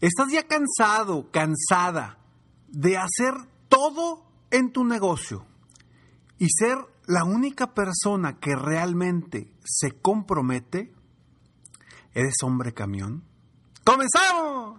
¿Estás ya cansado, cansada de hacer todo en tu negocio y ser la única persona que realmente se compromete? ¿Eres hombre camión? ¡Comenzamos!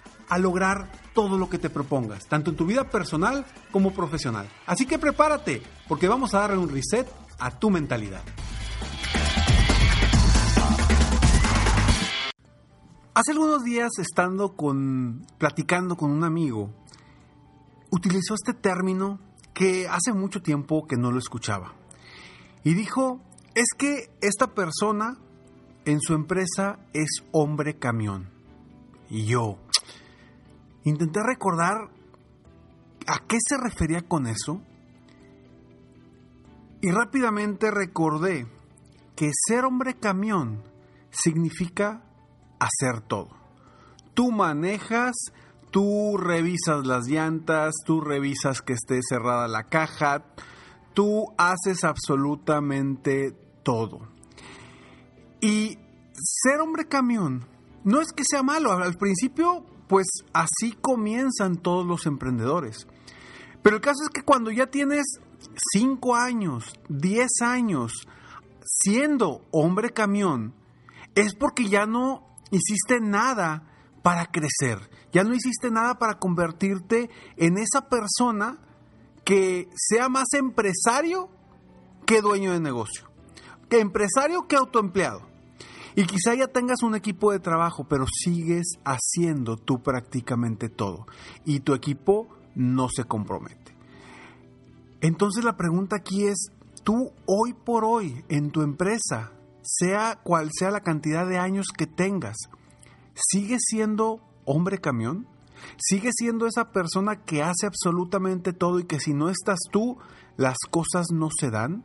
a lograr todo lo que te propongas, tanto en tu vida personal como profesional. Así que prepárate, porque vamos a darle un reset a tu mentalidad. Hace algunos días, estando con, platicando con un amigo, utilizó este término que hace mucho tiempo que no lo escuchaba. Y dijo, es que esta persona en su empresa es hombre camión. Y yo, Intenté recordar a qué se refería con eso y rápidamente recordé que ser hombre camión significa hacer todo. Tú manejas, tú revisas las llantas, tú revisas que esté cerrada la caja, tú haces absolutamente todo. Y ser hombre camión no es que sea malo, al principio pues así comienzan todos los emprendedores. Pero el caso es que cuando ya tienes 5 años, 10 años siendo hombre camión, es porque ya no hiciste nada para crecer, ya no hiciste nada para convertirte en esa persona que sea más empresario que dueño de negocio, que empresario que autoempleado. Y quizá ya tengas un equipo de trabajo, pero sigues haciendo tú prácticamente todo. Y tu equipo no se compromete. Entonces la pregunta aquí es, tú hoy por hoy en tu empresa, sea cual sea la cantidad de años que tengas, ¿sigues siendo hombre camión? ¿Sigues siendo esa persona que hace absolutamente todo y que si no estás tú, las cosas no se dan?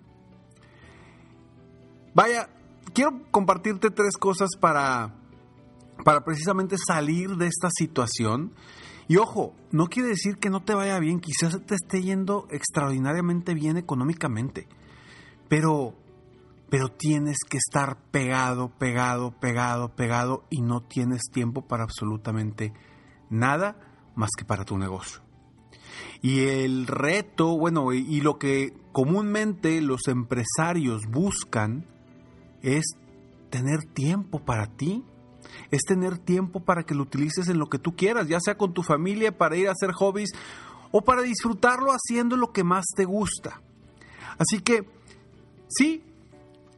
Vaya, quiero compartirte tres cosas para, para precisamente salir de esta situación. Y ojo, no quiere decir que no te vaya bien, quizás te esté yendo extraordinariamente bien económicamente, pero, pero tienes que estar pegado, pegado, pegado, pegado y no tienes tiempo para absolutamente nada más que para tu negocio. Y el reto, bueno, y lo que comúnmente los empresarios buscan es tener tiempo para ti, es tener tiempo para que lo utilices en lo que tú quieras, ya sea con tu familia, para ir a hacer hobbies o para disfrutarlo haciendo lo que más te gusta. Así que, sí,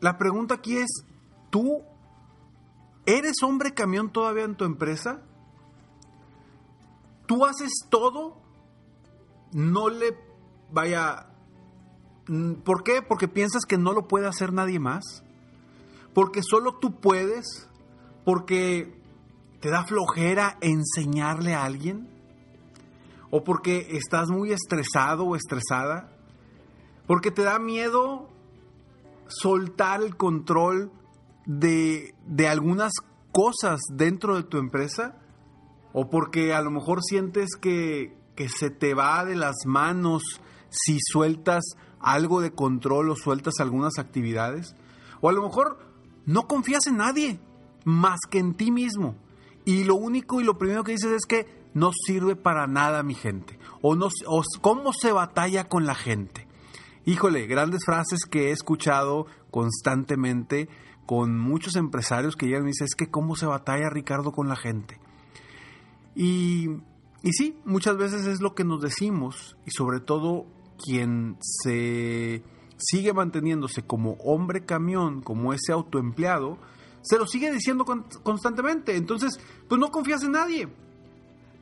la pregunta aquí es, ¿tú eres hombre camión todavía en tu empresa? ¿Tú haces todo? No le vaya... ¿Por qué? Porque piensas que no lo puede hacer nadie más porque solo tú puedes, porque te da flojera enseñarle a alguien, o porque estás muy estresado o estresada, porque te da miedo soltar el control de, de algunas cosas dentro de tu empresa, o porque a lo mejor sientes que, que se te va de las manos si sueltas algo de control o sueltas algunas actividades, o a lo mejor no confías en nadie más que en ti mismo. Y lo único y lo primero que dices es que no sirve para nada mi gente. O, no, cómo se batalla con la gente. Híjole, grandes frases que he escuchado constantemente con muchos empresarios que llegan y dicen, es que cómo se batalla Ricardo con la gente. Y, y sí, muchas veces es lo que nos decimos y sobre todo quien se sigue manteniéndose como hombre camión, como ese autoempleado, se lo sigue diciendo constantemente. Entonces, pues no confías en nadie.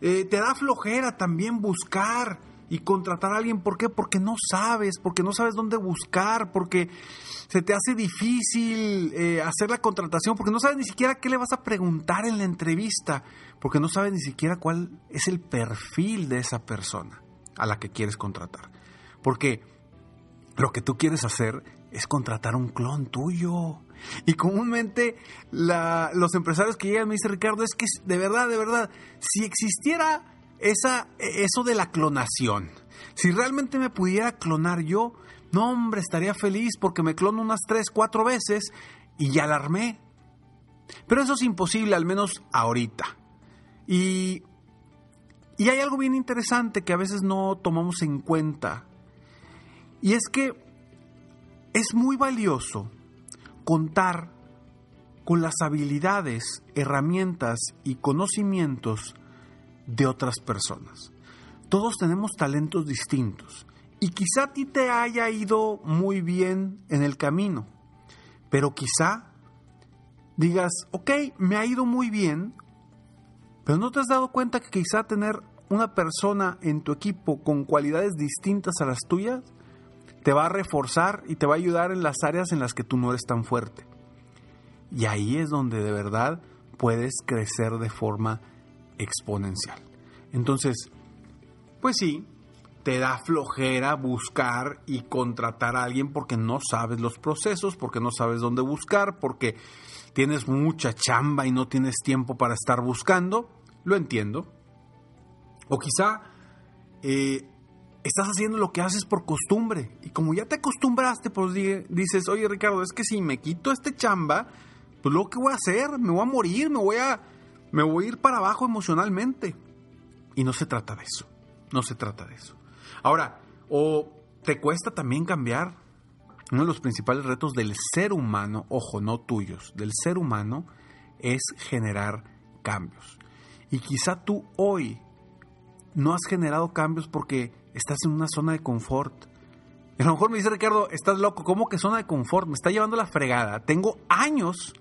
Eh, te da flojera también buscar y contratar a alguien. ¿Por qué? Porque no sabes, porque no sabes dónde buscar, porque se te hace difícil eh, hacer la contratación, porque no sabes ni siquiera qué le vas a preguntar en la entrevista, porque no sabes ni siquiera cuál es el perfil de esa persona a la que quieres contratar. Porque lo que tú quieres hacer es contratar un clon tuyo. Y comúnmente los empresarios que llegan me dicen, Ricardo, es que de verdad, de verdad, si existiera esa, eso de la clonación, si realmente me pudiera clonar yo, no hombre, estaría feliz porque me clono unas tres, cuatro veces y ya la armé. Pero eso es imposible, al menos ahorita. Y, y hay algo bien interesante que a veces no tomamos en cuenta. Y es que es muy valioso contar con las habilidades, herramientas y conocimientos de otras personas. Todos tenemos talentos distintos y quizá a ti te haya ido muy bien en el camino, pero quizá digas, ok, me ha ido muy bien, pero no te has dado cuenta que quizá tener una persona en tu equipo con cualidades distintas a las tuyas te va a reforzar y te va a ayudar en las áreas en las que tú no eres tan fuerte. Y ahí es donde de verdad puedes crecer de forma exponencial. Entonces, pues sí, te da flojera buscar y contratar a alguien porque no sabes los procesos, porque no sabes dónde buscar, porque tienes mucha chamba y no tienes tiempo para estar buscando. Lo entiendo. O quizá eh, estás haciendo lo que haces por costumbre. Y como ya te acostumbraste, pues dices, oye Ricardo, es que si me quito este chamba, pues lo que voy a hacer, me voy a morir, me voy a, me voy a ir para abajo emocionalmente. Y no se trata de eso. No se trata de eso. Ahora, o te cuesta también cambiar. Uno de los principales retos del ser humano, ojo, no tuyos, del ser humano, es generar cambios. Y quizá tú hoy no has generado cambios porque estás en una zona de confort. a lo mejor me dice Ricardo, estás loco, ¿cómo que zona de confort? Me está llevando la fregada. Tengo años,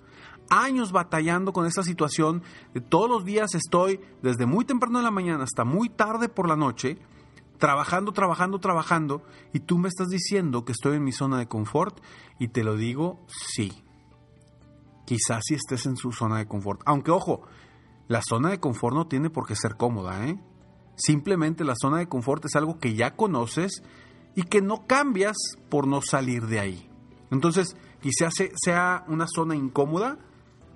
años batallando con esta situación. Todos los días estoy desde muy temprano en la mañana hasta muy tarde por la noche, trabajando, trabajando, trabajando. Y tú me estás diciendo que estoy en mi zona de confort y te lo digo, sí. Quizás si estés en su zona de confort. Aunque ojo, la zona de confort no tiene por qué ser cómoda, ¿eh? Simplemente la zona de confort es algo que ya conoces y que no cambias por no salir de ahí. Entonces, quizás sea una zona incómoda,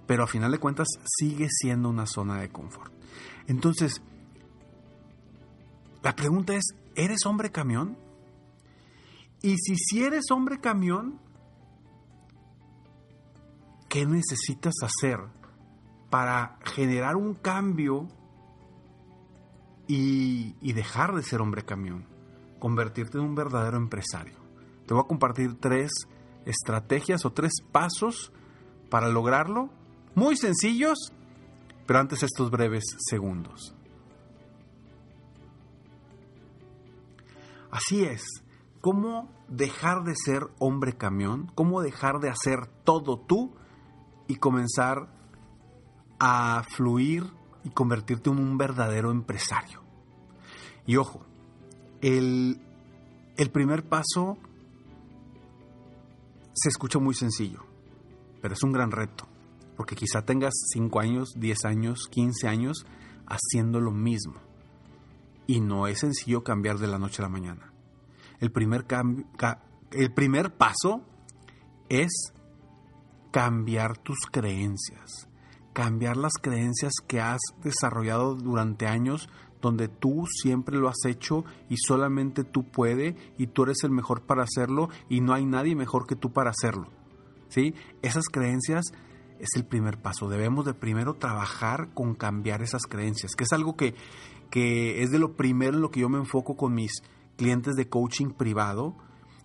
pero a final de cuentas sigue siendo una zona de confort. Entonces, la pregunta es, ¿eres hombre camión? Y si eres hombre camión, ¿qué necesitas hacer para generar un cambio y, dejar de ser hombre camión, convertirte en un verdadero empresario. Te voy a compartir tres estrategias o tres pasos para lograrlo, muy sencillos, pero antes estos breves segundos. Así es, ¿cómo dejar de ser hombre camión? ¿Cómo dejar de hacer todo tú y comenzar a fluir convertirte en un verdadero empresario. Y ojo, el, el primer paso se escucha muy sencillo, pero es un gran reto, porque quizá tengas 5 años, 10 años, 15 años haciendo lo mismo. Y no es sencillo cambiar de la noche a la mañana. El primer, cambio, el primer paso es cambiar tus creencias cambiar las creencias que has desarrollado durante años donde tú siempre lo has hecho y solamente tú puedes y tú eres el mejor para hacerlo y no hay nadie mejor que tú para hacerlo. ¿Sí? Esas creencias es el primer paso. Debemos de primero trabajar con cambiar esas creencias, que es algo que, que es de lo primero en lo que yo me enfoco con mis clientes de coaching privado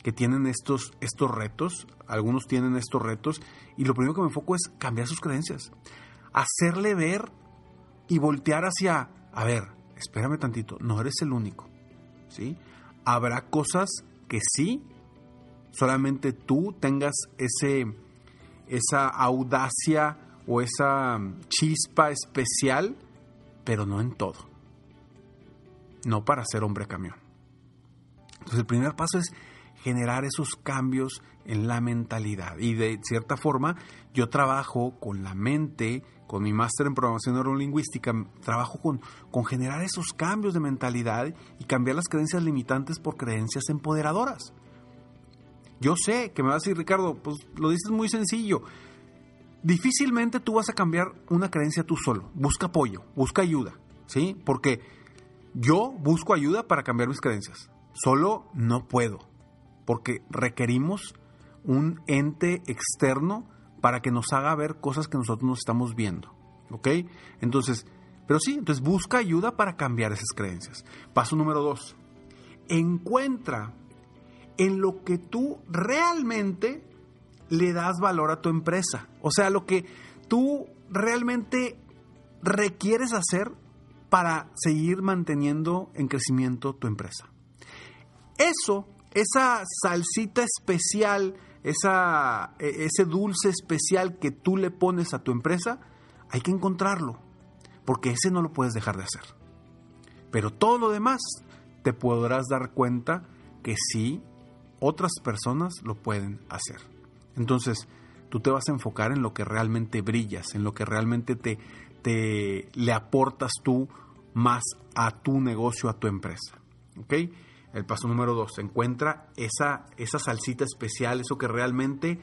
que tienen estos, estos retos, algunos tienen estos retos, y lo primero que me enfoco es cambiar sus creencias hacerle ver y voltear hacia, a ver, espérame tantito, no eres el único, ¿sí? Habrá cosas que sí, solamente tú tengas ese, esa audacia o esa chispa especial, pero no en todo. No para ser hombre camión. Entonces el primer paso es generar esos cambios en la mentalidad. Y de cierta forma, yo trabajo con la mente, con mi máster en programación neurolingüística, trabajo con, con generar esos cambios de mentalidad y cambiar las creencias limitantes por creencias empoderadoras. Yo sé que me vas a decir, Ricardo, pues lo dices muy sencillo. Difícilmente tú vas a cambiar una creencia tú solo. Busca apoyo, busca ayuda, ¿sí? Porque yo busco ayuda para cambiar mis creencias. Solo no puedo, porque requerimos un ente externo para que nos haga ver cosas que nosotros no estamos viendo. ¿Ok? Entonces, pero sí, entonces busca ayuda para cambiar esas creencias. Paso número dos. Encuentra en lo que tú realmente le das valor a tu empresa. O sea, lo que tú realmente requieres hacer para seguir manteniendo en crecimiento tu empresa. Eso, esa salsita especial esa, e, ese dulce especial que tú le pones a tu empresa, hay que encontrarlo, porque ese no lo puedes dejar de hacer. Pero todo lo demás te podrás dar cuenta que sí, otras personas lo pueden hacer. Entonces, tú te vas a enfocar en lo que realmente brillas, en lo que realmente te, te le aportas tú más a tu negocio, a tu empresa. ¿Ok? El paso número dos, encuentra esa, esa salsita especial, eso que realmente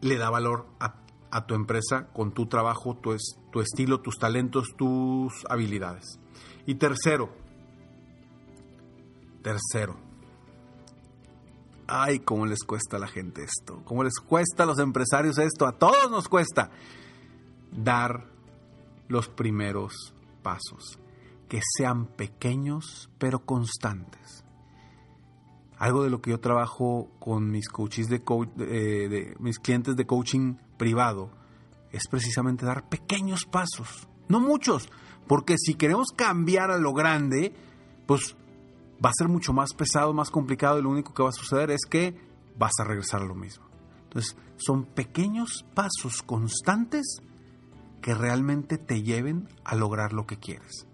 le da valor a, tu empresa con tu trabajo, tu, tu estilo, tus talentos, tus habilidades. Y tercero, tercero, ay, cómo les cuesta a la gente esto, cómo les cuesta a los empresarios esto, a todos nos cuesta dar los primeros pasos que sean pequeños pero constantes. Algo de lo que yo trabajo con mis coaches de, eh, de mis clientes de coaching privado es precisamente dar pequeños pasos, no muchos, porque si queremos cambiar a lo grande, pues va a ser mucho más pesado, más complicado y lo único que va a suceder es que vas a regresar a lo mismo. Entonces, son pequeños pasos constantes que realmente te lleven a lograr lo que quieres.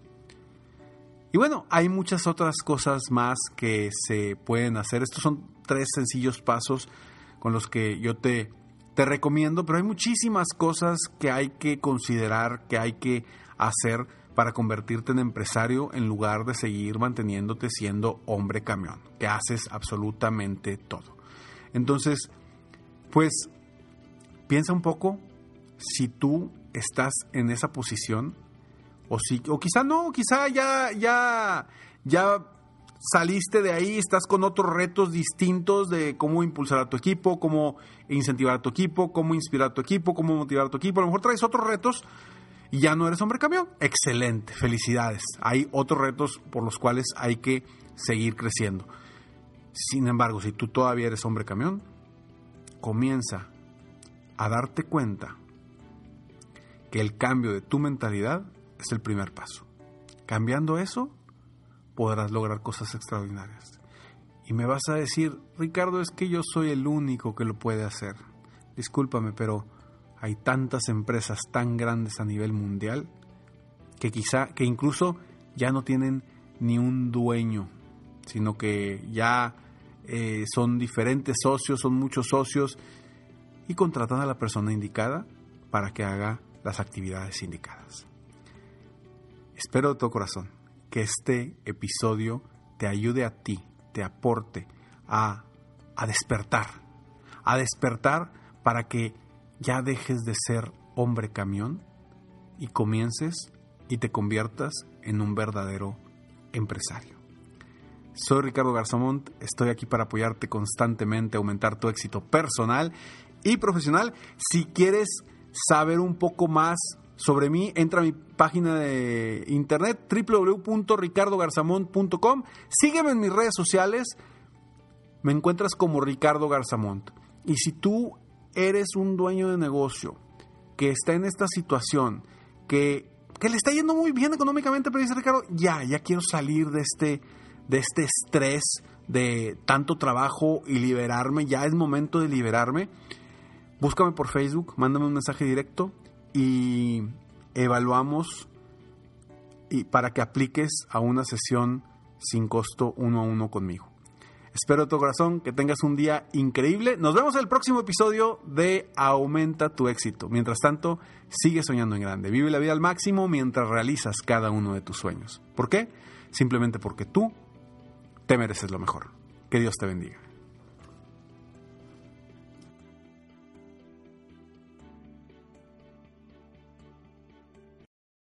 Y bueno, hay muchas otras cosas más que se pueden hacer. Estos son tres sencillos pasos con los que yo te, te recomiendo, pero hay muchísimas cosas que hay que considerar, que hay que hacer para convertirte en empresario en lugar de seguir manteniéndote siendo hombre camión, que haces absolutamente todo. Entonces, pues piensa un poco si tú estás en esa posición o, si, o quizá no, quizá ya, ya, ya saliste de ahí, estás con otros retos distintos de cómo impulsar a tu equipo, cómo incentivar a tu equipo, cómo inspirar a tu equipo, cómo motivar a tu equipo. A lo mejor traes otros retos y ya no eres hombre camión. Excelente, felicidades. Hay otros retos por los cuales hay que seguir creciendo. Sin embargo, si tú todavía eres hombre camión, comienza a darte cuenta que el cambio de tu mentalidad es el primer paso. Cambiando eso, podrás lograr cosas extraordinarias. Y me vas a decir, Ricardo, es que yo soy el único que lo puede hacer. Discúlpame, pero hay tantas empresas tan grandes a nivel mundial que quizá, que incluso ya no tienen ni un dueño, sino que ya eh, son diferentes socios, son muchos socios y contratan a la persona indicada para que haga las actividades indicadas. Espero de todo corazón que este episodio te ayude a ti, te aporte a, a despertar, a despertar para que ya dejes de ser hombre camión y comiences y te conviertas en un verdadero empresario. Soy Ricardo Garzamont, estoy aquí para apoyarte constantemente, aumentar tu éxito personal y profesional. Si quieres saber un poco más sobre mí, entra a mi página de internet www.ricardogarzamont.com. Sígueme en mis redes sociales. Me encuentras como Ricardo Garzamont. Y si tú eres un dueño de negocio que está en esta situación, que, que le está yendo muy bien económicamente, pero dice Ricardo, ya, ya quiero salir de este, de este estrés de tanto trabajo y liberarme, ya es momento de liberarme. Búscame por Facebook, mándame un mensaje directo y evaluamos y para que apliques a una sesión sin costo uno a uno conmigo. Espero de todo corazón que tengas un día increíble. Nos vemos en el próximo episodio de Aumenta tu éxito. Mientras tanto, sigue soñando en grande. Vive la vida al máximo mientras realizas cada uno de tus sueños. ¿Por qué? Simplemente porque tú te mereces lo mejor. Que Dios te bendiga.